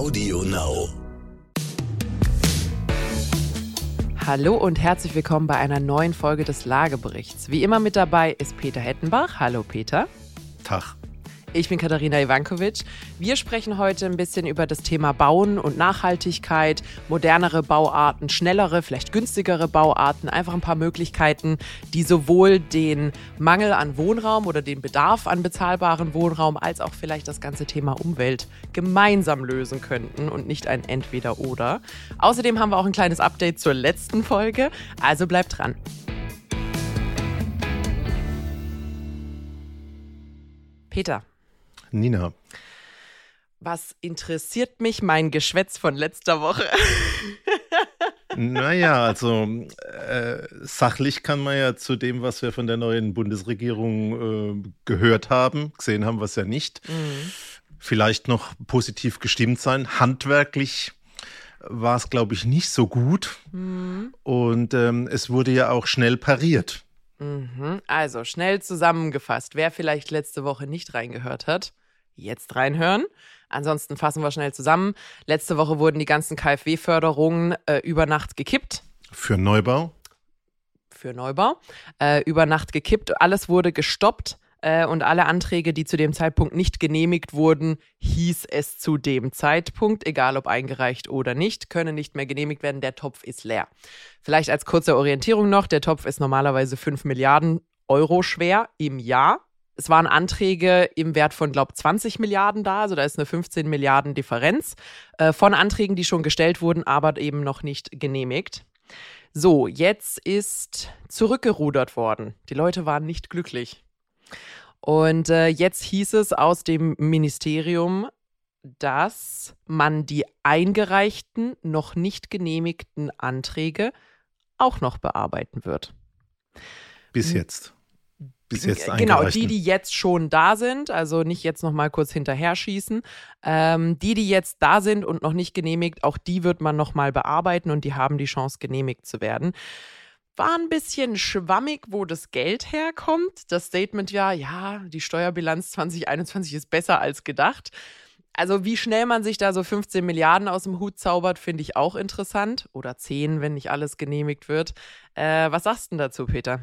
Audio Now. Hallo und herzlich willkommen bei einer neuen Folge des Lageberichts. Wie immer mit dabei ist Peter Hettenbach. Hallo Peter. Tag. Ich bin Katharina Ivankovic. Wir sprechen heute ein bisschen über das Thema Bauen und Nachhaltigkeit, modernere Bauarten, schnellere, vielleicht günstigere Bauarten, einfach ein paar Möglichkeiten, die sowohl den Mangel an Wohnraum oder den Bedarf an bezahlbaren Wohnraum als auch vielleicht das ganze Thema Umwelt gemeinsam lösen könnten und nicht ein Entweder-Oder. Außerdem haben wir auch ein kleines Update zur letzten Folge, also bleibt dran. Peter, Nina. Was interessiert mich mein Geschwätz von letzter Woche? naja, also äh, sachlich kann man ja zu dem, was wir von der neuen Bundesregierung äh, gehört haben, gesehen haben wir es ja nicht, mhm. vielleicht noch positiv gestimmt sein. Handwerklich war es, glaube ich, nicht so gut. Mhm. Und ähm, es wurde ja auch schnell pariert. Mhm. Also schnell zusammengefasst, wer vielleicht letzte Woche nicht reingehört hat, jetzt reinhören. Ansonsten fassen wir schnell zusammen. Letzte Woche wurden die ganzen KfW-Förderungen äh, über Nacht gekippt. Für Neubau? Für Neubau. Äh, über Nacht gekippt. Alles wurde gestoppt. Äh, und alle Anträge, die zu dem Zeitpunkt nicht genehmigt wurden, hieß es zu dem Zeitpunkt, egal ob eingereicht oder nicht, können nicht mehr genehmigt werden. Der Topf ist leer. Vielleicht als kurze Orientierung noch: Der Topf ist normalerweise 5 Milliarden Euro schwer im Jahr. Es waren Anträge im Wert von, glaube ich, 20 Milliarden da, also da ist eine 15 Milliarden Differenz äh, von Anträgen, die schon gestellt wurden, aber eben noch nicht genehmigt. So, jetzt ist zurückgerudert worden. Die Leute waren nicht glücklich. Und äh, jetzt hieß es aus dem Ministerium, dass man die eingereichten, noch nicht genehmigten Anträge auch noch bearbeiten wird. Bis jetzt bis jetzt Genau, die, die jetzt schon da sind, also nicht jetzt noch mal kurz hinterher schießen. Ähm, die, die jetzt da sind und noch nicht genehmigt, auch die wird man noch mal bearbeiten und die haben die Chance, genehmigt zu werden. War ein bisschen schwammig, wo das Geld herkommt. Das Statement ja, ja, die Steuerbilanz 2021 ist besser als gedacht. Also wie schnell man sich da so 15 Milliarden aus dem Hut zaubert, finde ich auch interessant. Oder 10, wenn nicht alles genehmigt wird. Äh, was sagst du dazu, Peter?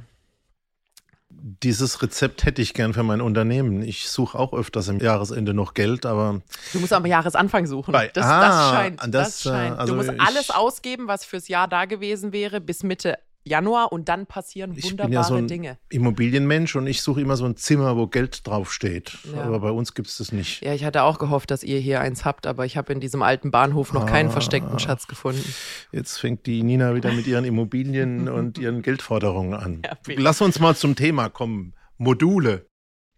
Dieses Rezept hätte ich gern für mein Unternehmen. Ich suche auch öfters im Jahresende noch Geld, aber. Du musst am Jahresanfang suchen. Bei, das, ah, das scheint. Das, das scheint. Also du musst alles ausgeben, was fürs Jahr da gewesen wäre, bis Mitte Januar und dann passieren wunderbare ich bin ja so ein Dinge. Immobilienmensch und ich suche immer so ein Zimmer, wo Geld draufsteht. Ja. Aber bei uns gibt es das nicht. Ja, ich hatte auch gehofft, dass ihr hier eins habt, aber ich habe in diesem alten Bahnhof noch ah, keinen versteckten Schatz gefunden. Jetzt fängt die Nina wieder mit ihren Immobilien und ihren Geldforderungen an. Ja, Lass uns mal zum Thema kommen. Module.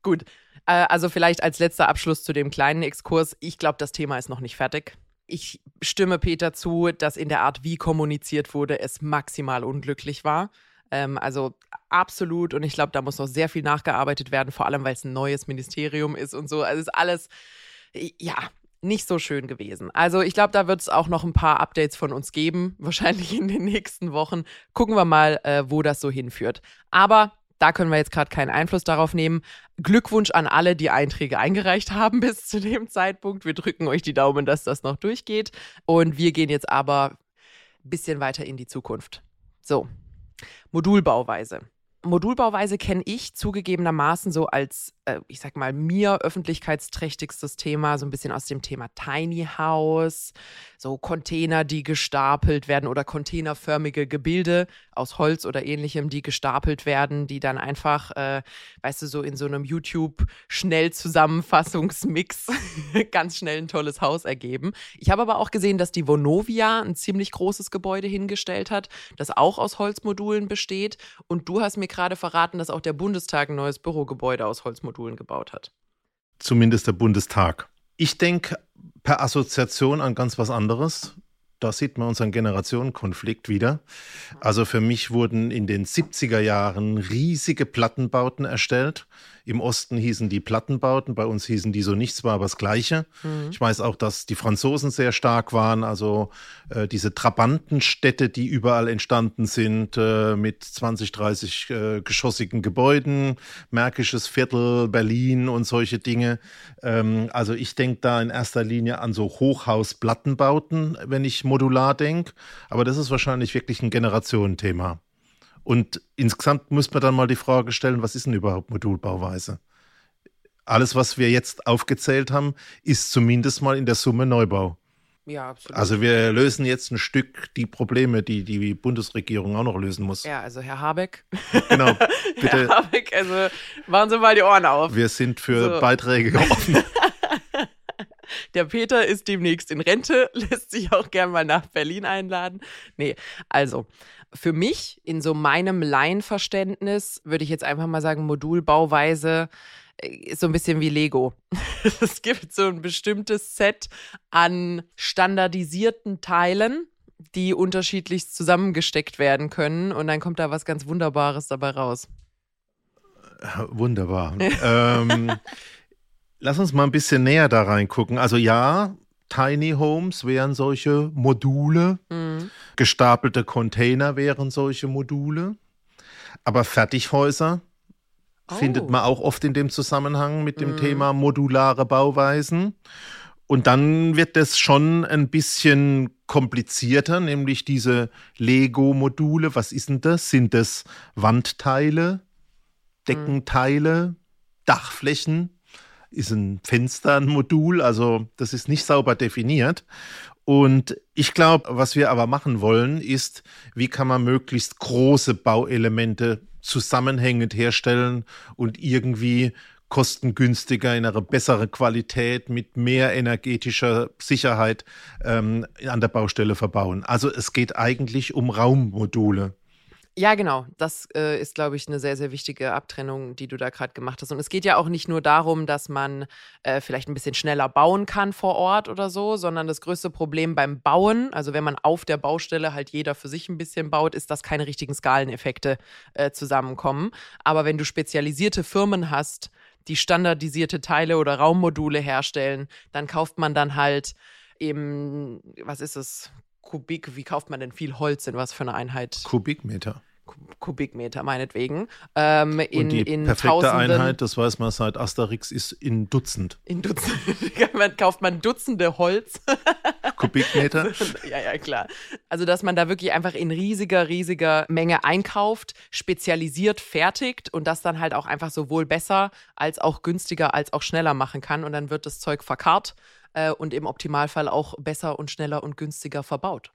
Gut. Äh, also vielleicht als letzter Abschluss zu dem kleinen Exkurs. Ich glaube, das Thema ist noch nicht fertig. Ich stimme Peter zu, dass in der Art, wie kommuniziert wurde, es maximal unglücklich war. Ähm, also absolut. Und ich glaube, da muss noch sehr viel nachgearbeitet werden, vor allem weil es ein neues Ministerium ist und so. Also ist alles, ja, nicht so schön gewesen. Also ich glaube, da wird es auch noch ein paar Updates von uns geben, wahrscheinlich in den nächsten Wochen. Gucken wir mal, äh, wo das so hinführt. Aber da können wir jetzt gerade keinen Einfluss darauf nehmen. Glückwunsch an alle, die Einträge eingereicht haben bis zu dem Zeitpunkt. Wir drücken euch die Daumen, dass das noch durchgeht. Und wir gehen jetzt aber ein bisschen weiter in die Zukunft. So, Modulbauweise. Modulbauweise kenne ich zugegebenermaßen so als, äh, ich sag mal, mir öffentlichkeitsträchtigstes Thema, so ein bisschen aus dem Thema Tiny House, so Container, die gestapelt werden oder containerförmige Gebilde aus Holz oder ähnlichem, die gestapelt werden, die dann einfach, äh, weißt du, so in so einem YouTube-Schnellzusammenfassungsmix ganz schnell ein tolles Haus ergeben. Ich habe aber auch gesehen, dass die Vonovia ein ziemlich großes Gebäude hingestellt hat, das auch aus Holzmodulen besteht. Und du hast mir gerade verraten, dass auch der Bundestag ein neues Bürogebäude aus Holzmodulen gebaut hat. Zumindest der Bundestag. Ich denke per Assoziation an ganz was anderes. Da sieht man unseren Generationenkonflikt wieder. Also für mich wurden in den 70er Jahren riesige Plattenbauten erstellt. Im Osten hießen die Plattenbauten, bei uns hießen die so nichts, war aber das Gleiche. Mhm. Ich weiß auch, dass die Franzosen sehr stark waren, also äh, diese Trabantenstädte, die überall entstanden sind, äh, mit 20, 30 äh, geschossigen Gebäuden, Märkisches Viertel, Berlin und solche Dinge. Ähm, also ich denke da in erster Linie an so Hochhausplattenbauten, wenn ich modular denke. Aber das ist wahrscheinlich wirklich ein Generationenthema. Und insgesamt muss man dann mal die Frage stellen, was ist denn überhaupt Modulbauweise? Alles, was wir jetzt aufgezählt haben, ist zumindest mal in der Summe Neubau. Ja, absolut. Also wir lösen jetzt ein Stück die Probleme, die die Bundesregierung auch noch lösen muss. Ja, also Herr Habeck. Genau, bitte. Herr Habeck, also machen Sie mal die Ohren auf. Wir sind für so. Beiträge offen. Der Peter ist demnächst in Rente, lässt sich auch gern mal nach Berlin einladen. Nee, also für mich in so meinem Laienverständnis würde ich jetzt einfach mal sagen, Modulbauweise äh, ist so ein bisschen wie Lego. es gibt so ein bestimmtes Set an standardisierten Teilen, die unterschiedlich zusammengesteckt werden können und dann kommt da was ganz Wunderbares dabei raus. Wunderbar. ähm, lass uns mal ein bisschen näher da reingucken. Also ja, Tiny Homes wären solche Module, mhm. Gestapelte Container wären solche Module, aber Fertighäuser oh. findet man auch oft in dem Zusammenhang mit dem mhm. Thema modulare Bauweisen. Und dann wird es schon ein bisschen komplizierter, nämlich diese Lego-Module. Was ist denn das? Sind das Wandteile, Deckenteile, Dachflächen? ist ein Fenster ein Modul, also das ist nicht sauber definiert. Und ich glaube, was wir aber machen wollen, ist, wie kann man möglichst große Bauelemente zusammenhängend herstellen und irgendwie kostengünstiger, in einer besseren Qualität, mit mehr energetischer Sicherheit ähm, an der Baustelle verbauen. Also es geht eigentlich um Raummodule. Ja, genau. Das äh, ist, glaube ich, eine sehr, sehr wichtige Abtrennung, die du da gerade gemacht hast. Und es geht ja auch nicht nur darum, dass man äh, vielleicht ein bisschen schneller bauen kann vor Ort oder so, sondern das größte Problem beim Bauen, also wenn man auf der Baustelle halt jeder für sich ein bisschen baut, ist, dass keine richtigen Skaleneffekte äh, zusammenkommen. Aber wenn du spezialisierte Firmen hast, die standardisierte Teile oder Raummodule herstellen, dann kauft man dann halt eben, was ist es, Kubik, wie kauft man denn viel Holz in was für eine Einheit? Kubikmeter. Kubikmeter meinetwegen. Ähm, in, Und die in perfekte Einheit, das weiß man seit Asterix, ist in Dutzend. In Dutzend. kauft man Dutzende Holz. Kubikmeter? ja, ja, klar. Also, dass man da wirklich einfach in riesiger, riesiger Menge einkauft, spezialisiert fertigt und das dann halt auch einfach sowohl besser als auch günstiger als auch schneller machen kann. Und dann wird das Zeug verkarrt äh, und im Optimalfall auch besser und schneller und günstiger verbaut.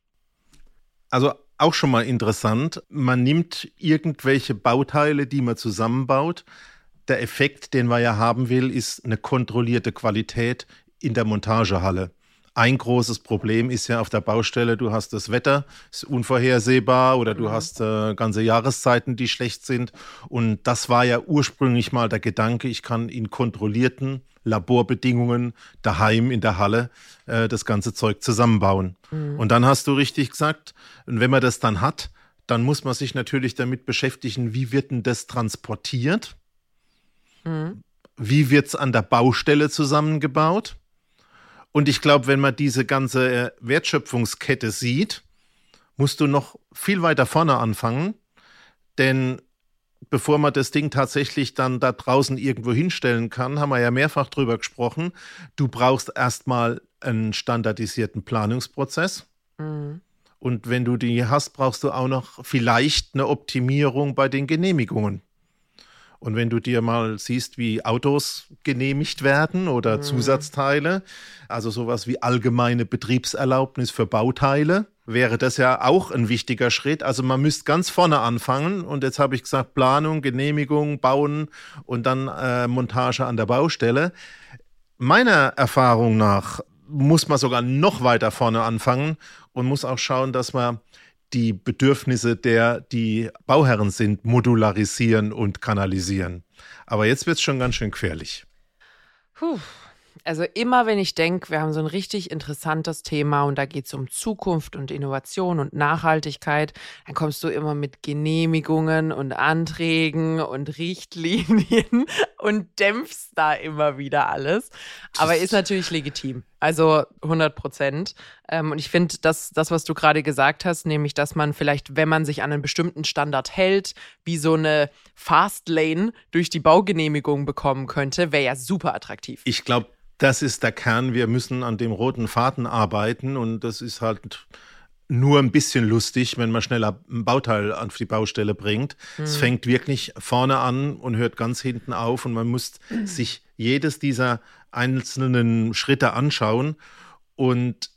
Also auch schon mal interessant. Man nimmt irgendwelche Bauteile, die man zusammenbaut. Der Effekt, den man ja haben will, ist eine kontrollierte Qualität in der Montagehalle. Ein großes Problem ist ja auf der Baustelle, du hast das Wetter, ist unvorhersehbar oder du mhm. hast äh, ganze Jahreszeiten, die schlecht sind. Und das war ja ursprünglich mal der Gedanke, ich kann in kontrollierten Laborbedingungen daheim in der Halle äh, das ganze Zeug zusammenbauen. Mhm. Und dann hast du richtig gesagt, und wenn man das dann hat, dann muss man sich natürlich damit beschäftigen, wie wird denn das transportiert? Mhm. Wie wird es an der Baustelle zusammengebaut? Und ich glaube, wenn man diese ganze äh, Wertschöpfungskette sieht, musst du noch viel weiter vorne anfangen. Denn bevor man das Ding tatsächlich dann da draußen irgendwo hinstellen kann, haben wir ja mehrfach drüber gesprochen. Du brauchst erstmal einen standardisierten Planungsprozess. Mhm. Und wenn du die hast, brauchst du auch noch vielleicht eine Optimierung bei den Genehmigungen. Und wenn du dir mal siehst, wie Autos genehmigt werden oder mhm. Zusatzteile, also sowas wie allgemeine Betriebserlaubnis für Bauteile, wäre das ja auch ein wichtiger Schritt. Also man müsste ganz vorne anfangen und jetzt habe ich gesagt Planung, Genehmigung, Bauen und dann äh, Montage an der Baustelle. Meiner Erfahrung nach muss man sogar noch weiter vorne anfangen und muss auch schauen, dass man die Bedürfnisse der, die Bauherren sind, modularisieren und kanalisieren. Aber jetzt wird es schon ganz schön gefährlich. Puh. Also immer, wenn ich denke, wir haben so ein richtig interessantes Thema und da geht es um Zukunft und Innovation und Nachhaltigkeit, dann kommst du immer mit Genehmigungen und Anträgen und Richtlinien und dämpfst da immer wieder alles. Aber ist natürlich legitim. Also 100 Prozent. Ähm, und ich finde, das, das, was du gerade gesagt hast, nämlich, dass man vielleicht, wenn man sich an einen bestimmten Standard hält, wie so eine Fastlane durch die Baugenehmigung bekommen könnte, wäre ja super attraktiv. Ich glaube, das ist der Kern. Wir müssen an dem roten Faden arbeiten und das ist halt nur ein bisschen lustig, wenn man schneller ein Bauteil auf die Baustelle bringt. Mhm. Es fängt wirklich vorne an und hört ganz hinten auf und man muss mhm. sich jedes dieser einzelnen Schritte anschauen und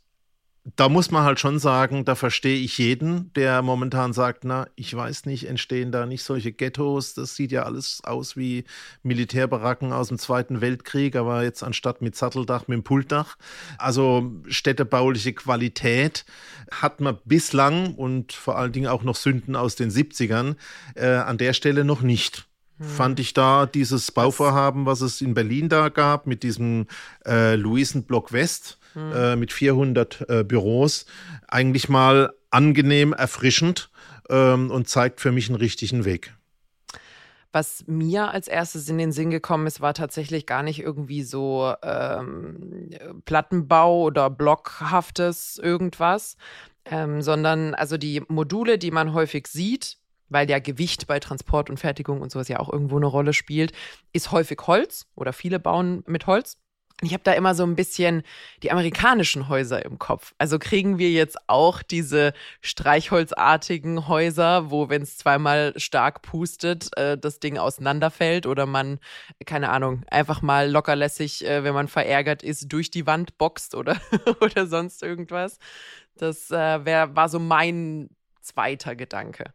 da muss man halt schon sagen, da verstehe ich jeden, der momentan sagt, na, ich weiß nicht, entstehen da nicht solche Ghettos? Das sieht ja alles aus wie Militärbaracken aus dem Zweiten Weltkrieg, aber jetzt anstatt mit Satteldach, mit dem Pultdach. Also städtebauliche Qualität hat man bislang und vor allen Dingen auch noch Sünden aus den 70ern äh, an der Stelle noch nicht. Hm. Fand ich da dieses Bauvorhaben, was es in Berlin da gab, mit diesem äh, Luisenblock West, hm. äh, mit 400 äh, Büros, eigentlich mal angenehm, erfrischend ähm, und zeigt für mich einen richtigen Weg. Was mir als erstes in den Sinn gekommen ist, war tatsächlich gar nicht irgendwie so ähm, Plattenbau oder blockhaftes irgendwas, ähm, sondern also die Module, die man häufig sieht, weil ja Gewicht bei Transport und Fertigung und sowas ja auch irgendwo eine Rolle spielt, ist häufig Holz oder viele bauen mit Holz. Ich habe da immer so ein bisschen die amerikanischen Häuser im Kopf. Also kriegen wir jetzt auch diese streichholzartigen Häuser, wo, wenn es zweimal stark pustet, äh, das Ding auseinanderfällt oder man, keine Ahnung, einfach mal lockerlässig, äh, wenn man verärgert ist, durch die Wand boxt oder, oder sonst irgendwas. Das äh, wär, war so mein zweiter Gedanke.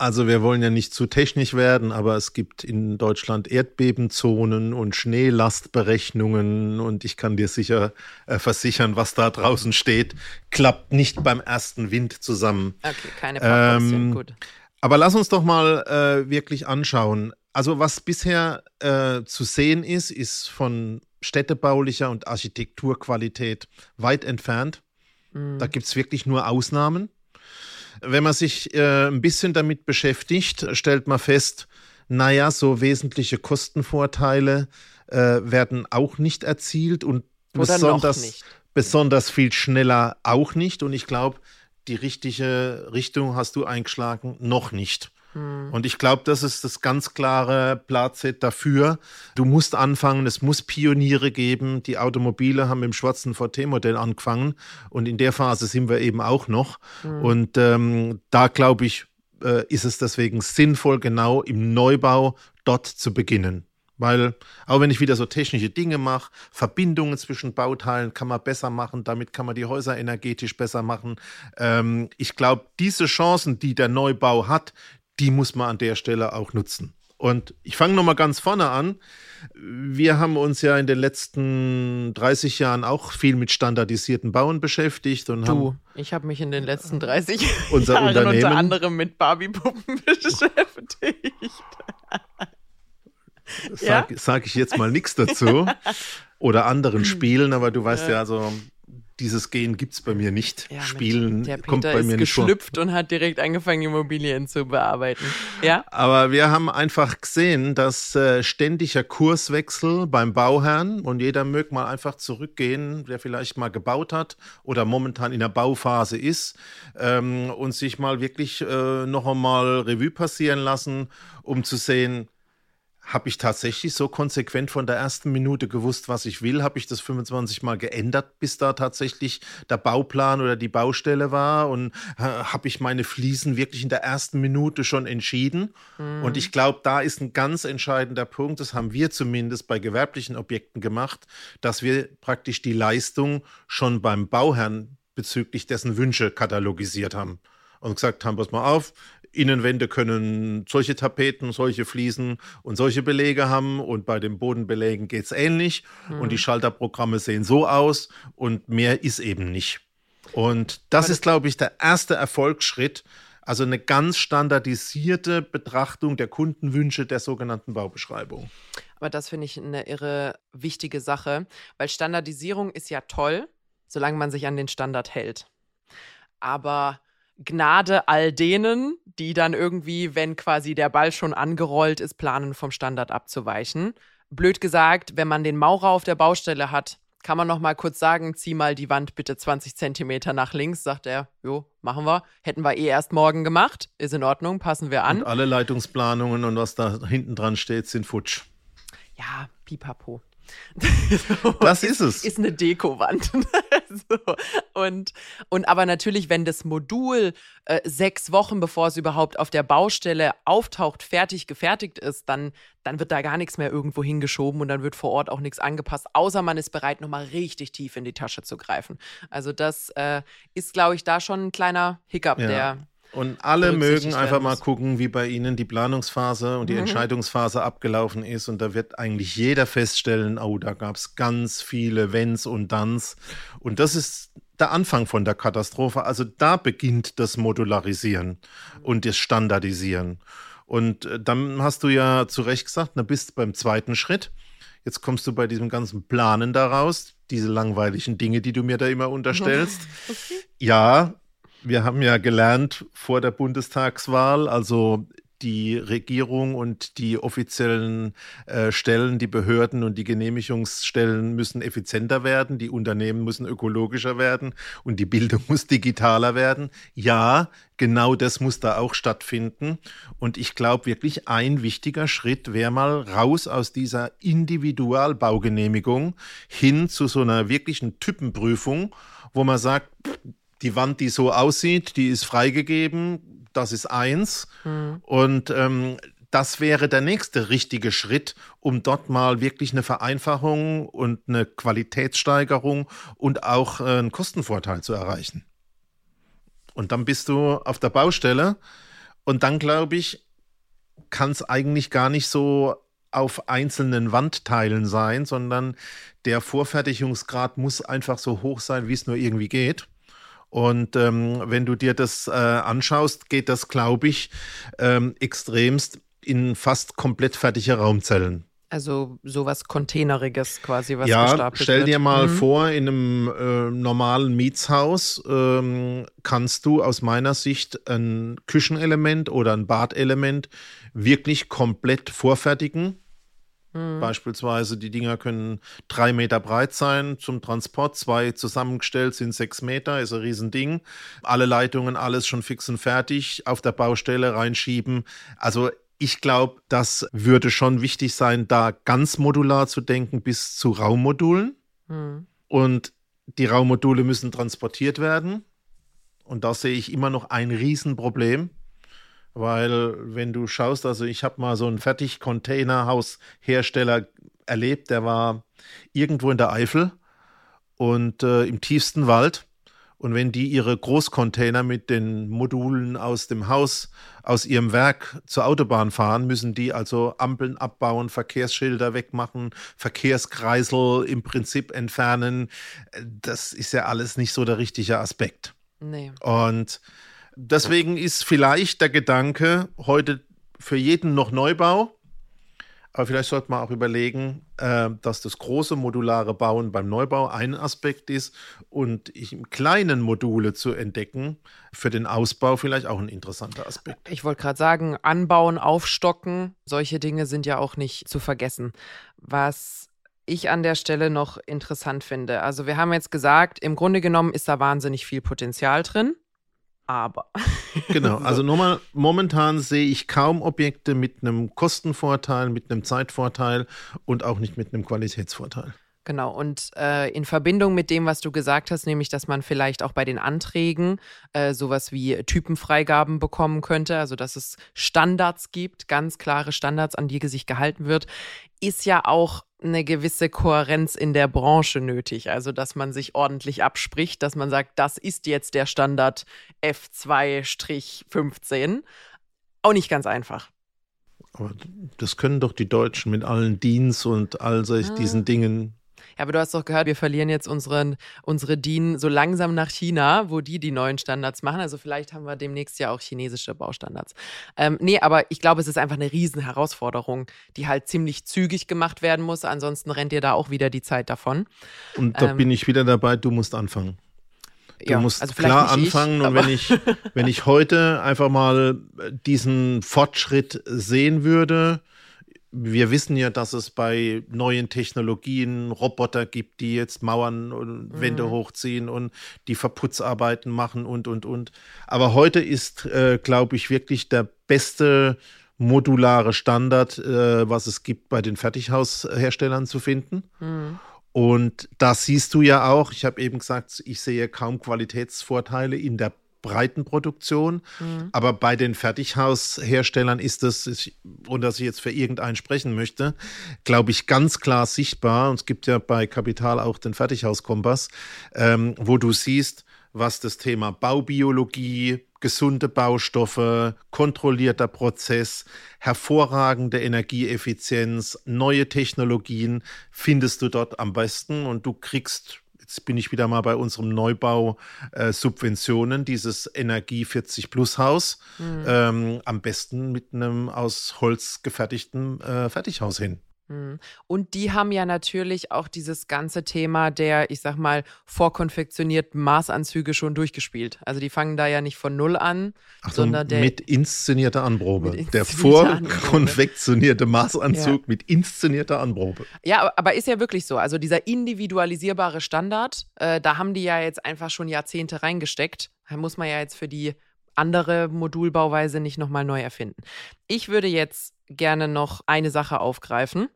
Also wir wollen ja nicht zu technisch werden, aber es gibt in Deutschland Erdbebenzonen und Schneelastberechnungen und ich kann dir sicher äh, versichern, was da draußen steht, klappt nicht beim ersten Wind zusammen. Okay, keine ähm, gut. Aber lass uns doch mal äh, wirklich anschauen. Also was bisher äh, zu sehen ist, ist von städtebaulicher und Architekturqualität weit entfernt. Mhm. Da gibt es wirklich nur Ausnahmen. Wenn man sich äh, ein bisschen damit beschäftigt, stellt man fest, naja, so wesentliche Kostenvorteile äh, werden auch nicht erzielt und Oder besonders, besonders viel schneller auch nicht. Und ich glaube, die richtige Richtung hast du eingeschlagen, noch nicht. Hm. Und ich glaube, das ist das ganz klare Plazet dafür. Du musst anfangen, es muss Pioniere geben. Die Automobile haben im schwarzen VT-Modell angefangen und in der Phase sind wir eben auch noch. Hm. Und ähm, da glaube ich, äh, ist es deswegen sinnvoll, genau im Neubau dort zu beginnen. Weil auch wenn ich wieder so technische Dinge mache, Verbindungen zwischen Bauteilen kann man besser machen, damit kann man die Häuser energetisch besser machen. Ähm, ich glaube, diese Chancen, die der Neubau hat, die muss man an der Stelle auch nutzen. Und ich fange nochmal ganz vorne an. Wir haben uns ja in den letzten 30 Jahren auch viel mit standardisierten Bauen beschäftigt. Und du, haben ich habe mich in den letzten 30 unser Jahren Unternehmen, unter anderem mit Barbie-Puppen beschäftigt. Sag, ja? sag ich jetzt mal nichts dazu. Oder anderen Spielen, aber du weißt ja, ja also dieses Gen gibt es bei mir nicht. Ja, Spielen Peter kommt bei mir ist nicht geschlüpft und hat direkt angefangen, Immobilien zu bearbeiten. Ja? Aber wir haben einfach gesehen, dass äh, ständiger Kurswechsel beim Bauherrn und jeder möge mal einfach zurückgehen, der vielleicht mal gebaut hat oder momentan in der Bauphase ist ähm, und sich mal wirklich äh, noch einmal Revue passieren lassen, um zu sehen, habe ich tatsächlich so konsequent von der ersten Minute gewusst, was ich will? Habe ich das 25 Mal geändert, bis da tatsächlich der Bauplan oder die Baustelle war? Und äh, habe ich meine Fliesen wirklich in der ersten Minute schon entschieden? Mhm. Und ich glaube, da ist ein ganz entscheidender Punkt, das haben wir zumindest bei gewerblichen Objekten gemacht, dass wir praktisch die Leistung schon beim Bauherrn bezüglich dessen Wünsche katalogisiert haben und gesagt haben, pass mal auf, Innenwände können solche Tapeten, solche Fliesen und solche Belege haben und bei den Bodenbelägen geht es ähnlich mhm. und die Schalterprogramme sehen so aus und mehr ist eben nicht. Und das ist, glaube ich, der erste Erfolgsschritt, also eine ganz standardisierte Betrachtung der Kundenwünsche der sogenannten Baubeschreibung. Aber das finde ich eine irre wichtige Sache, weil Standardisierung ist ja toll, solange man sich an den Standard hält. Aber Gnade all denen, die dann irgendwie, wenn quasi der Ball schon angerollt ist, planen, vom Standard abzuweichen. Blöd gesagt, wenn man den Maurer auf der Baustelle hat, kann man noch mal kurz sagen, zieh mal die Wand bitte 20 Zentimeter nach links, sagt er, jo, machen wir. Hätten wir eh erst morgen gemacht, ist in Ordnung, passen wir an. Und alle Leitungsplanungen und was da hinten dran steht, sind futsch. Ja, pipapo. das ist es. Ist eine Dekowand. so. und, und aber natürlich, wenn das Modul äh, sechs Wochen, bevor es überhaupt auf der Baustelle auftaucht, fertig gefertigt ist, dann, dann wird da gar nichts mehr irgendwo hingeschoben und dann wird vor Ort auch nichts angepasst, außer man ist bereit, nochmal richtig tief in die Tasche zu greifen. Also das äh, ist, glaube ich, da schon ein kleiner Hiccup, ja. der und alle mögen einfach mal gucken, wie bei Ihnen die Planungsphase und die mhm. Entscheidungsphase abgelaufen ist. Und da wird eigentlich jeder feststellen, oh, da gab es ganz viele Wenns und Danns. Und das ist der Anfang von der Katastrophe. Also da beginnt das Modularisieren und das Standardisieren. Und äh, dann hast du ja zu Recht gesagt, na bist beim zweiten Schritt. Jetzt kommst du bei diesem ganzen Planen daraus, diese langweiligen Dinge, die du mir da immer unterstellst. Okay. Ja, wir haben ja gelernt vor der Bundestagswahl, also die Regierung und die offiziellen äh, Stellen, die Behörden und die Genehmigungsstellen müssen effizienter werden, die Unternehmen müssen ökologischer werden und die Bildung muss digitaler werden. Ja, genau das muss da auch stattfinden. Und ich glaube wirklich, ein wichtiger Schritt wäre mal raus aus dieser Individualbaugenehmigung hin zu so einer wirklichen Typenprüfung, wo man sagt, die Wand, die so aussieht, die ist freigegeben. Das ist eins. Mhm. Und ähm, das wäre der nächste richtige Schritt, um dort mal wirklich eine Vereinfachung und eine Qualitätssteigerung und auch äh, einen Kostenvorteil zu erreichen. Und dann bist du auf der Baustelle und dann glaube ich, kann es eigentlich gar nicht so auf einzelnen Wandteilen sein, sondern der Vorfertigungsgrad muss einfach so hoch sein, wie es nur irgendwie geht. Und ähm, wenn du dir das äh, anschaust, geht das, glaube ich, ähm, extremst in fast komplett fertige Raumzellen. Also sowas Containeriges quasi, was ja, gestapelt stell dir mal mhm. vor, in einem äh, normalen Mietshaus ähm, kannst du aus meiner Sicht ein Küchenelement oder ein Badelement wirklich komplett vorfertigen Mhm. Beispielsweise, die Dinger können drei Meter breit sein zum Transport, zwei zusammengestellt sind sechs Meter, ist ein Riesending. Alle Leitungen, alles schon fix und fertig, auf der Baustelle reinschieben. Also ich glaube, das würde schon wichtig sein, da ganz modular zu denken bis zu Raummodulen. Mhm. Und die Raummodule müssen transportiert werden. Und da sehe ich immer noch ein Riesenproblem. Weil wenn du schaust, also ich habe mal so einen Fertig-Containerhaus-Hersteller erlebt, der war irgendwo in der Eifel und äh, im tiefsten Wald. Und wenn die ihre Großcontainer mit den Modulen aus dem Haus, aus ihrem Werk zur Autobahn fahren, müssen die also Ampeln abbauen, Verkehrsschilder wegmachen, Verkehrskreisel im Prinzip entfernen. Das ist ja alles nicht so der richtige Aspekt. Nee. Und Deswegen ist vielleicht der Gedanke heute für jeden noch Neubau. Aber vielleicht sollte man auch überlegen, äh, dass das große modulare Bauen beim Neubau ein Aspekt ist und im kleinen Module zu entdecken, für den Ausbau vielleicht auch ein interessanter Aspekt. Ich wollte gerade sagen, anbauen, aufstocken, solche Dinge sind ja auch nicht zu vergessen. Was ich an der Stelle noch interessant finde. Also wir haben jetzt gesagt, im Grunde genommen ist da wahnsinnig viel Potenzial drin aber. Genau, so. also nochmal, momentan sehe ich kaum Objekte mit einem Kostenvorteil, mit einem Zeitvorteil und auch nicht mit einem Qualitätsvorteil. Genau, und äh, in Verbindung mit dem, was du gesagt hast, nämlich, dass man vielleicht auch bei den Anträgen äh, sowas wie Typenfreigaben bekommen könnte, also dass es Standards gibt, ganz klare Standards, an die sich gehalten wird, ist ja auch eine gewisse Kohärenz in der Branche nötig. Also, dass man sich ordentlich abspricht, dass man sagt, das ist jetzt der Standard F2-15. Auch nicht ganz einfach. Aber das können doch die Deutschen mit allen Dienst und all solch ah. diesen Dingen aber du hast doch gehört, wir verlieren jetzt unseren, unsere DIN so langsam nach China, wo die die neuen Standards machen. Also vielleicht haben wir demnächst ja auch chinesische Baustandards. Ähm, nee, aber ich glaube, es ist einfach eine Riesenherausforderung, die halt ziemlich zügig gemacht werden muss. Ansonsten rennt dir da auch wieder die Zeit davon. Und da ähm, bin ich wieder dabei, du musst anfangen. Du ja, musst also klar anfangen ich, und wenn ich, wenn ich heute einfach mal diesen Fortschritt sehen würde, wir wissen ja, dass es bei neuen Technologien Roboter gibt, die jetzt Mauern und Wände mhm. hochziehen und die Verputzarbeiten machen und, und, und. Aber heute ist, äh, glaube ich, wirklich der beste modulare Standard, äh, was es gibt, bei den Fertighausherstellern zu finden. Mhm. Und da siehst du ja auch, ich habe eben gesagt, ich sehe kaum Qualitätsvorteile in der breiten Produktion. Mhm. Aber bei den Fertighausherstellern ist das, ohne dass ich jetzt für irgendeinen sprechen möchte, glaube ich, ganz klar sichtbar. Und es gibt ja bei Kapital auch den Fertighauskompass, ähm, wo du siehst, was das Thema Baubiologie, gesunde Baustoffe, kontrollierter Prozess, hervorragende Energieeffizienz, neue Technologien findest du dort am besten und du kriegst Jetzt bin ich wieder mal bei unserem Neubau äh, Subventionen, dieses Energie 40 Plus Haus, mhm. ähm, am besten mit einem aus Holz gefertigten äh, Fertighaus hin. Mhm. Und die haben ja natürlich auch dieses ganze Thema der, ich sag mal, vorkonfektionierten Maßanzüge schon durchgespielt. Also die fangen da ja nicht von Null an, Ach, sondern der. Mit inszenierter Anprobe. Mit der vorkonfektionierte Maßanzug ja. mit inszenierter Anprobe. Ja, aber ist ja wirklich so. Also dieser individualisierbare Standard, äh, da haben die ja jetzt einfach schon Jahrzehnte reingesteckt. Da muss man ja jetzt für die andere Modulbauweise nicht nochmal neu erfinden. Ich würde jetzt gerne noch eine Sache aufgreifen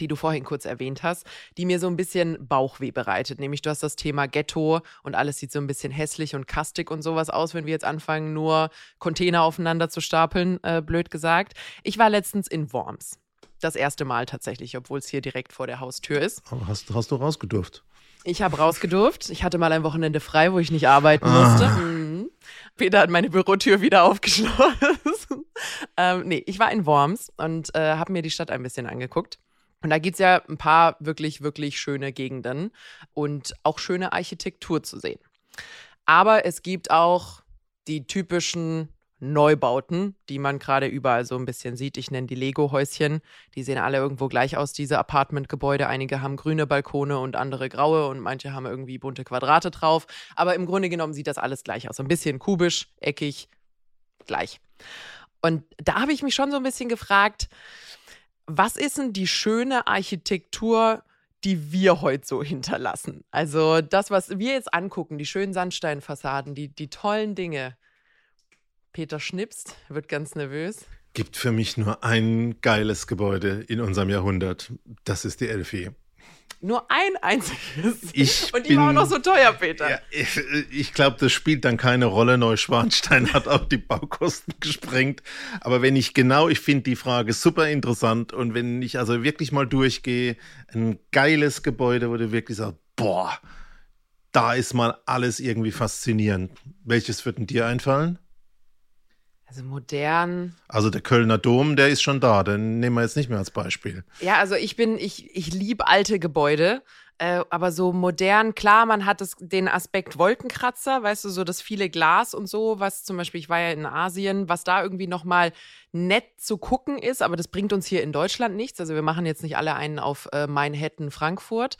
die du vorhin kurz erwähnt hast, die mir so ein bisschen Bauchweh bereitet. Nämlich du hast das Thema Ghetto und alles sieht so ein bisschen hässlich und kastig und sowas aus, wenn wir jetzt anfangen, nur Container aufeinander zu stapeln, äh, blöd gesagt. Ich war letztens in Worms. Das erste Mal tatsächlich, obwohl es hier direkt vor der Haustür ist. Hast, hast du rausgedurft? Ich habe rausgedurft. Ich hatte mal ein Wochenende frei, wo ich nicht arbeiten ah. musste. Mhm. Peter hat meine Bürotür wieder aufgeschlossen. ähm, nee, ich war in Worms und äh, habe mir die Stadt ein bisschen angeguckt. Und da gibt es ja ein paar wirklich, wirklich schöne Gegenden und auch schöne Architektur zu sehen. Aber es gibt auch die typischen Neubauten, die man gerade überall so ein bisschen sieht. Ich nenne die Lego-Häuschen. Die sehen alle irgendwo gleich aus, diese Apartmentgebäude. Einige haben grüne Balkone und andere graue und manche haben irgendwie bunte Quadrate drauf. Aber im Grunde genommen sieht das alles gleich aus. Ein bisschen kubisch, eckig, gleich. Und da habe ich mich schon so ein bisschen gefragt, was ist denn die schöne Architektur, die wir heute so hinterlassen? Also das, was wir jetzt angucken, die schönen Sandsteinfassaden, die, die tollen Dinge. Peter schnipst, wird ganz nervös. Gibt für mich nur ein geiles Gebäude in unserem Jahrhundert. Das ist die Elfie. Nur ein einziges. Ich Und die bin, war auch noch so teuer, Peter. Ja, ich, ich glaube, das spielt dann keine Rolle. Neuschwanstein hat auch die Baukosten gesprengt. Aber wenn ich genau, ich finde die Frage super interessant. Und wenn ich also wirklich mal durchgehe, ein geiles Gebäude, wo du wirklich sagst, boah, da ist mal alles irgendwie faszinierend. Welches wird denn dir einfallen? Also modern. Also der Kölner Dom, der ist schon da, den nehmen wir jetzt nicht mehr als Beispiel. Ja, also ich bin, ich, ich liebe alte Gebäude, äh, aber so modern, klar, man hat das, den Aspekt Wolkenkratzer, weißt du, so das viele Glas und so, was zum Beispiel, ich war ja in Asien, was da irgendwie nochmal nett zu gucken ist, aber das bringt uns hier in Deutschland nichts. Also wir machen jetzt nicht alle einen auf äh, Manhattan, Frankfurt.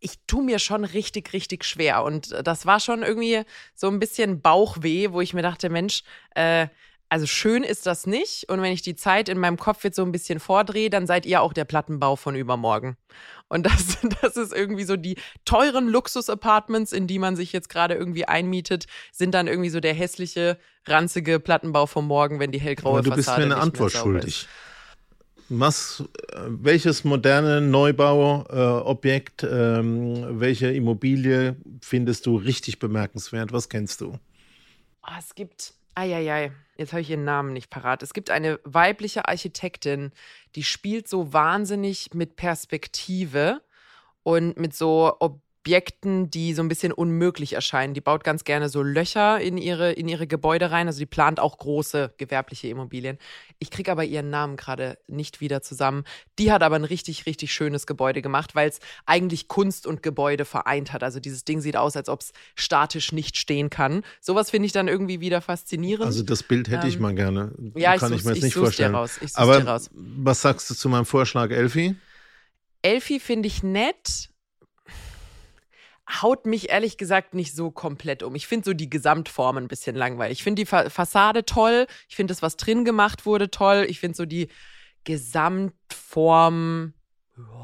Ich tue mir schon richtig, richtig schwer und das war schon irgendwie so ein bisschen Bauchweh, wo ich mir dachte, Mensch, äh, also schön ist das nicht. Und wenn ich die Zeit in meinem Kopf jetzt so ein bisschen vordrehe, dann seid ihr auch der Plattenbau von übermorgen. Und das, das ist irgendwie so die teuren Luxus-Apartments, in die man sich jetzt gerade irgendwie einmietet, sind dann irgendwie so der hässliche, ranzige Plattenbau von morgen, wenn die hellgraue Aber du bist mir eine Antwort schuldig. Was, welches moderne Neubauobjekt, äh, ähm, welche Immobilie findest du richtig bemerkenswert? Was kennst du? Oh, es gibt, eieiei, jetzt habe ich ihren Namen nicht parat. Es gibt eine weibliche Architektin, die spielt so wahnsinnig mit Perspektive und mit so ob Objekten, die so ein bisschen unmöglich erscheinen. Die baut ganz gerne so Löcher in ihre, in ihre Gebäude rein. Also die plant auch große gewerbliche Immobilien. Ich kriege aber ihren Namen gerade nicht wieder zusammen. Die hat aber ein richtig, richtig schönes Gebäude gemacht, weil es eigentlich Kunst und Gebäude vereint hat. Also dieses Ding sieht aus, als ob es statisch nicht stehen kann. Sowas finde ich dann irgendwie wieder faszinierend. Also das Bild hätte ähm, ich mal gerne. Ja, kann ich, ich mir jetzt ich nicht vorstellen. Dir raus. Ich aber dir raus. was sagst du zu meinem Vorschlag, Elfi? Elfi finde ich nett haut mich ehrlich gesagt nicht so komplett um. Ich finde so die Gesamtform ein bisschen langweilig. Ich finde die Fa Fassade toll. Ich finde das, was drin gemacht wurde, toll. Ich finde so die Gesamtform.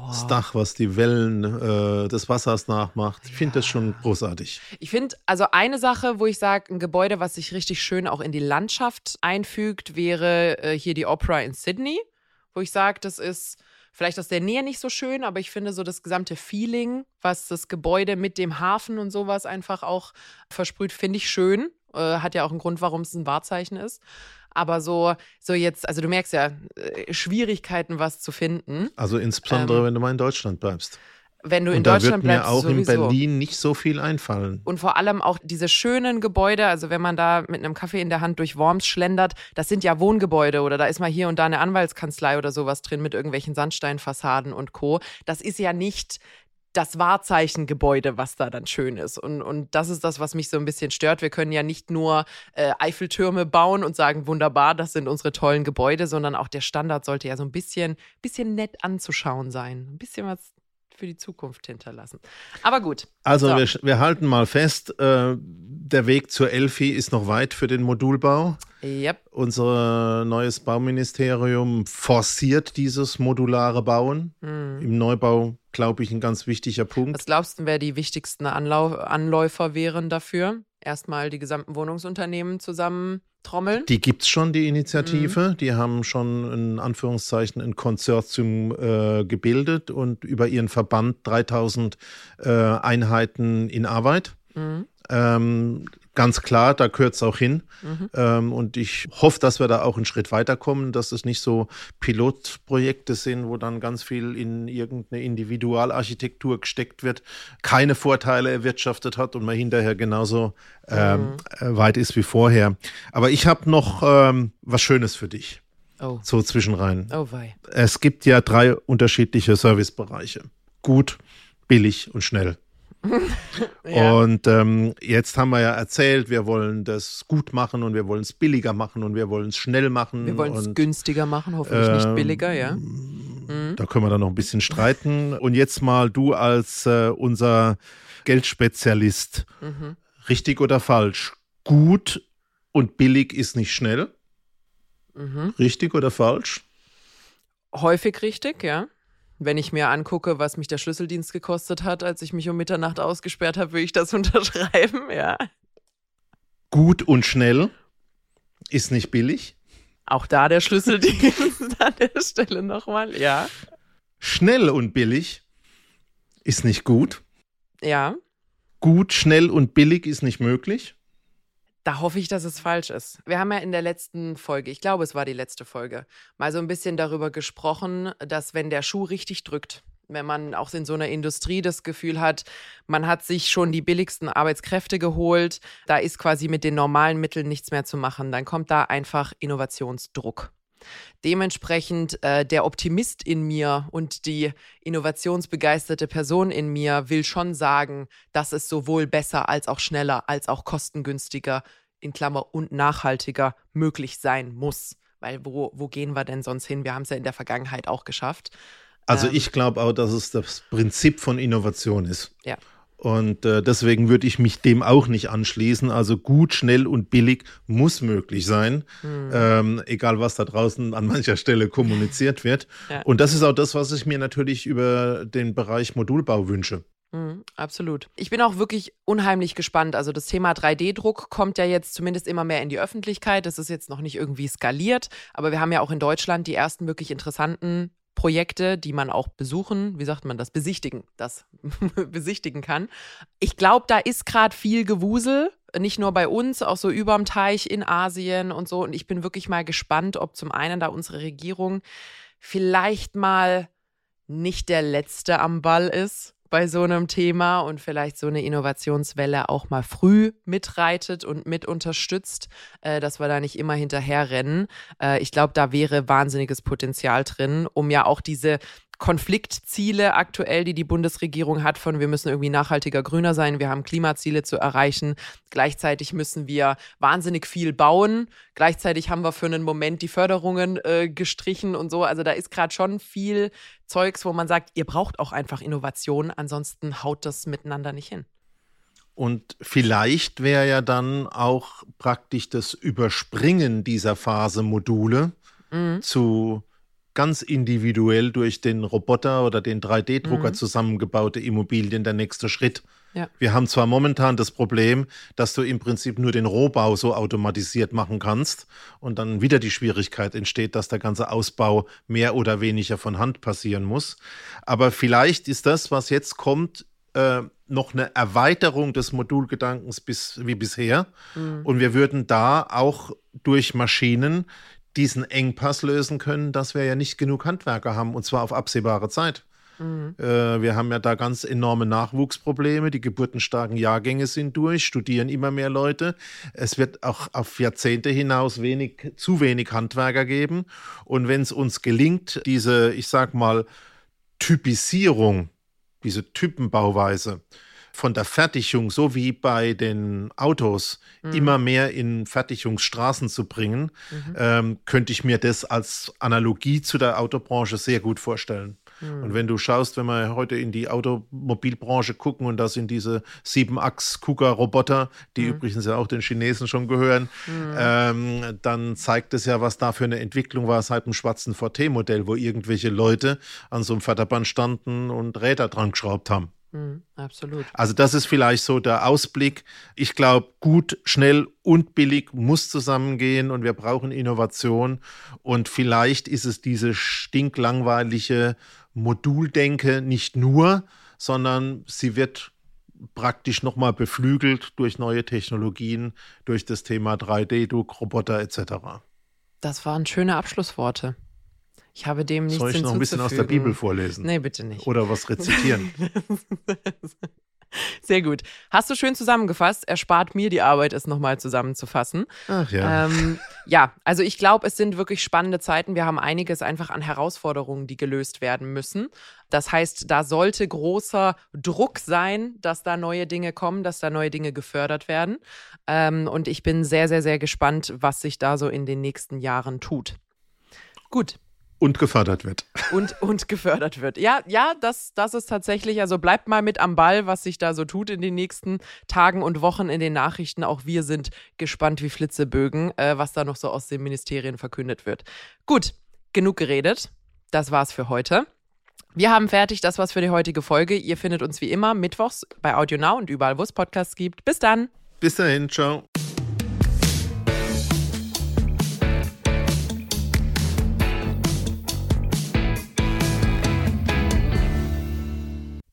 Das Dach, was die Wellen äh, des Wassers nachmacht. Ich finde ja. das schon großartig. Ich finde, also eine Sache, wo ich sage, ein Gebäude, was sich richtig schön auch in die Landschaft einfügt, wäre äh, hier die Opera in Sydney, wo ich sage, das ist vielleicht aus der Nähe nicht so schön, aber ich finde so das gesamte Feeling, was das Gebäude mit dem Hafen und sowas einfach auch versprüht, finde ich schön. Äh, hat ja auch einen Grund, warum es ein Wahrzeichen ist. Aber so, so jetzt, also du merkst ja, äh, Schwierigkeiten, was zu finden. Also insbesondere, ähm, wenn du mal in Deutschland bleibst wenn du in und Deutschland da wird bleibst. mir auch sowieso. in Berlin nicht so viel einfallen. Und vor allem auch diese schönen Gebäude, also wenn man da mit einem Kaffee in der Hand durch Worms schlendert, das sind ja Wohngebäude oder da ist mal hier und da eine Anwaltskanzlei oder sowas drin mit irgendwelchen Sandsteinfassaden und Co. Das ist ja nicht das Wahrzeichen-Gebäude, was da dann schön ist. Und, und das ist das, was mich so ein bisschen stört. Wir können ja nicht nur äh, Eiffeltürme bauen und sagen, wunderbar, das sind unsere tollen Gebäude, sondern auch der Standard sollte ja so ein bisschen, bisschen nett anzuschauen sein. Ein bisschen was für die Zukunft hinterlassen. Aber gut. Also so. wir, wir, halten mal fest, äh, der Weg zur Elfi ist noch weit für den Modulbau. Yep. Unser neues Bauministerium forciert dieses modulare Bauen. Mhm. Im Neubau, glaube ich, ein ganz wichtiger Punkt. Was glaubst du, wer die wichtigsten Anlau Anläufer wären dafür? Erstmal die gesamten Wohnungsunternehmen zusammen trommeln? Die gibt es schon, die Initiative. Mhm. Die haben schon in Anführungszeichen ein Konsortium äh, gebildet und über ihren Verband 3000 äh, Einheiten in Arbeit. Mhm. Ähm, ganz klar, da gehört es auch hin. Mhm. Ähm, und ich hoffe, dass wir da auch einen Schritt weiterkommen, dass es nicht so Pilotprojekte sind, wo dann ganz viel in irgendeine Individualarchitektur gesteckt wird, keine Vorteile erwirtschaftet hat und man hinterher genauso ähm, mhm. Äh, weit ist wie vorher. Aber ich habe noch ähm, was Schönes für dich. Oh. So zwischenrein. Oh wei. Es gibt ja drei unterschiedliche Servicebereiche. Gut, billig und schnell. ja. Und ähm, jetzt haben wir ja erzählt, wir wollen das gut machen und wir wollen es billiger machen und wir wollen es schnell machen. Wir wollen es günstiger machen, hoffentlich äh, nicht ähm, billiger, ja. Mhm. Da können wir dann noch ein bisschen streiten. Und jetzt mal du als äh, unser Geldspezialist. Mhm. Richtig oder falsch? Gut und billig ist nicht schnell. Mhm. Richtig oder falsch? Häufig richtig, ja. Wenn ich mir angucke, was mich der Schlüsseldienst gekostet hat, als ich mich um Mitternacht ausgesperrt habe, würde ich das unterschreiben, ja. Gut und schnell ist nicht billig. Auch da der Schlüsseldienst an der Stelle nochmal, ja. Schnell und billig ist nicht gut. Ja. Gut, schnell und billig ist nicht möglich. Da hoffe ich, dass es falsch ist. Wir haben ja in der letzten Folge, ich glaube, es war die letzte Folge, mal so ein bisschen darüber gesprochen, dass wenn der Schuh richtig drückt, wenn man auch in so einer Industrie das Gefühl hat, man hat sich schon die billigsten Arbeitskräfte geholt, da ist quasi mit den normalen Mitteln nichts mehr zu machen, dann kommt da einfach Innovationsdruck. Dementsprechend äh, der Optimist in mir und die innovationsbegeisterte Person in mir will schon sagen, dass es sowohl besser als auch schneller als auch kostengünstiger in Klammer und nachhaltiger möglich sein muss. Weil wo, wo gehen wir denn sonst hin? Wir haben es ja in der Vergangenheit auch geschafft. Also ähm, ich glaube auch, dass es das Prinzip von Innovation ist. Ja. Und äh, deswegen würde ich mich dem auch nicht anschließen. Also gut, schnell und billig muss möglich sein, mhm. ähm, egal was da draußen an mancher Stelle kommuniziert wird. Ja. Und das ist auch das, was ich mir natürlich über den Bereich Modulbau wünsche. Mhm, absolut. Ich bin auch wirklich unheimlich gespannt. Also das Thema 3D-Druck kommt ja jetzt zumindest immer mehr in die Öffentlichkeit. Das ist jetzt noch nicht irgendwie skaliert, aber wir haben ja auch in Deutschland die ersten wirklich interessanten Projekte, die man auch besuchen, wie sagt man das, besichtigen, das besichtigen kann. Ich glaube, da ist gerade viel Gewusel, nicht nur bei uns, auch so überm Teich in Asien und so. Und ich bin wirklich mal gespannt, ob zum einen da unsere Regierung vielleicht mal nicht der Letzte am Ball ist, bei so einem Thema und vielleicht so eine Innovationswelle auch mal früh mitreitet und mit unterstützt, äh, dass wir da nicht immer hinterherrennen. Äh, ich glaube, da wäre wahnsinniges Potenzial drin, um ja auch diese Konfliktziele aktuell, die die Bundesregierung hat, von wir müssen irgendwie nachhaltiger grüner sein, wir haben Klimaziele zu erreichen. Gleichzeitig müssen wir wahnsinnig viel bauen. Gleichzeitig haben wir für einen Moment die Förderungen äh, gestrichen und so. Also da ist gerade schon viel Zeugs, wo man sagt, ihr braucht auch einfach Innovation, ansonsten haut das miteinander nicht hin. Und vielleicht wäre ja dann auch praktisch das Überspringen dieser Phase Module mhm. zu ganz individuell durch den Roboter oder den 3D-Drucker mhm. zusammengebaute Immobilien der nächste Schritt. Ja. Wir haben zwar momentan das Problem, dass du im Prinzip nur den Rohbau so automatisiert machen kannst und dann wieder die Schwierigkeit entsteht, dass der ganze Ausbau mehr oder weniger von Hand passieren muss. Aber vielleicht ist das, was jetzt kommt, äh, noch eine Erweiterung des Modulgedankens bis, wie bisher. Mhm. Und wir würden da auch durch Maschinen diesen Engpass lösen können, dass wir ja nicht genug Handwerker haben und zwar auf absehbare Zeit. Mhm. Äh, wir haben ja da ganz enorme Nachwuchsprobleme. Die geburtenstarken Jahrgänge sind durch, studieren immer mehr Leute. Es wird auch auf Jahrzehnte hinaus wenig, zu wenig Handwerker geben. Und wenn es uns gelingt, diese, ich sag mal, Typisierung, diese Typenbauweise von der Fertigung, so wie bei den Autos, mhm. immer mehr in Fertigungsstraßen zu bringen, mhm. ähm, könnte ich mir das als Analogie zu der Autobranche sehr gut vorstellen. Mhm. Und wenn du schaust, wenn wir heute in die Automobilbranche gucken und da sind diese 7-Achs-Kuga-Roboter, die mhm. übrigens ja auch den Chinesen schon gehören, mhm. ähm, dann zeigt es ja, was da für eine Entwicklung war seit dem schwarzen VT-Modell, wo irgendwelche Leute an so einem Förderband standen und Räder dran geschraubt haben. Mhm, absolut. Also das ist vielleicht so der Ausblick. Ich glaube, gut, schnell und billig muss zusammengehen und wir brauchen Innovation. Und vielleicht ist es diese stinklangweilige Moduldenke nicht nur, sondern sie wird praktisch nochmal beflügelt durch neue Technologien, durch das Thema 3D-Druck, Roboter etc. Das waren schöne Abschlussworte. Ich habe dem nichts Soll ich noch ein bisschen aus der Bibel vorlesen? Nee, bitte nicht. Oder was rezitieren? Sehr gut. Hast du schön zusammengefasst. Erspart mir die Arbeit, es nochmal zusammenzufassen. Ach ja. Ähm, ja, also ich glaube, es sind wirklich spannende Zeiten. Wir haben einiges einfach an Herausforderungen, die gelöst werden müssen. Das heißt, da sollte großer Druck sein, dass da neue Dinge kommen, dass da neue Dinge gefördert werden. Ähm, und ich bin sehr, sehr, sehr gespannt, was sich da so in den nächsten Jahren tut. Gut, und gefördert wird. Und, und gefördert wird. Ja, ja, das, das ist tatsächlich, also bleibt mal mit am Ball, was sich da so tut in den nächsten Tagen und Wochen in den Nachrichten. Auch wir sind gespannt wie Flitzebögen, äh, was da noch so aus den Ministerien verkündet wird. Gut, genug geredet. Das war's für heute. Wir haben fertig, das war's für die heutige Folge. Ihr findet uns wie immer mittwochs bei Audio Now und überall, wo es Podcasts gibt. Bis dann. Bis dahin, ciao.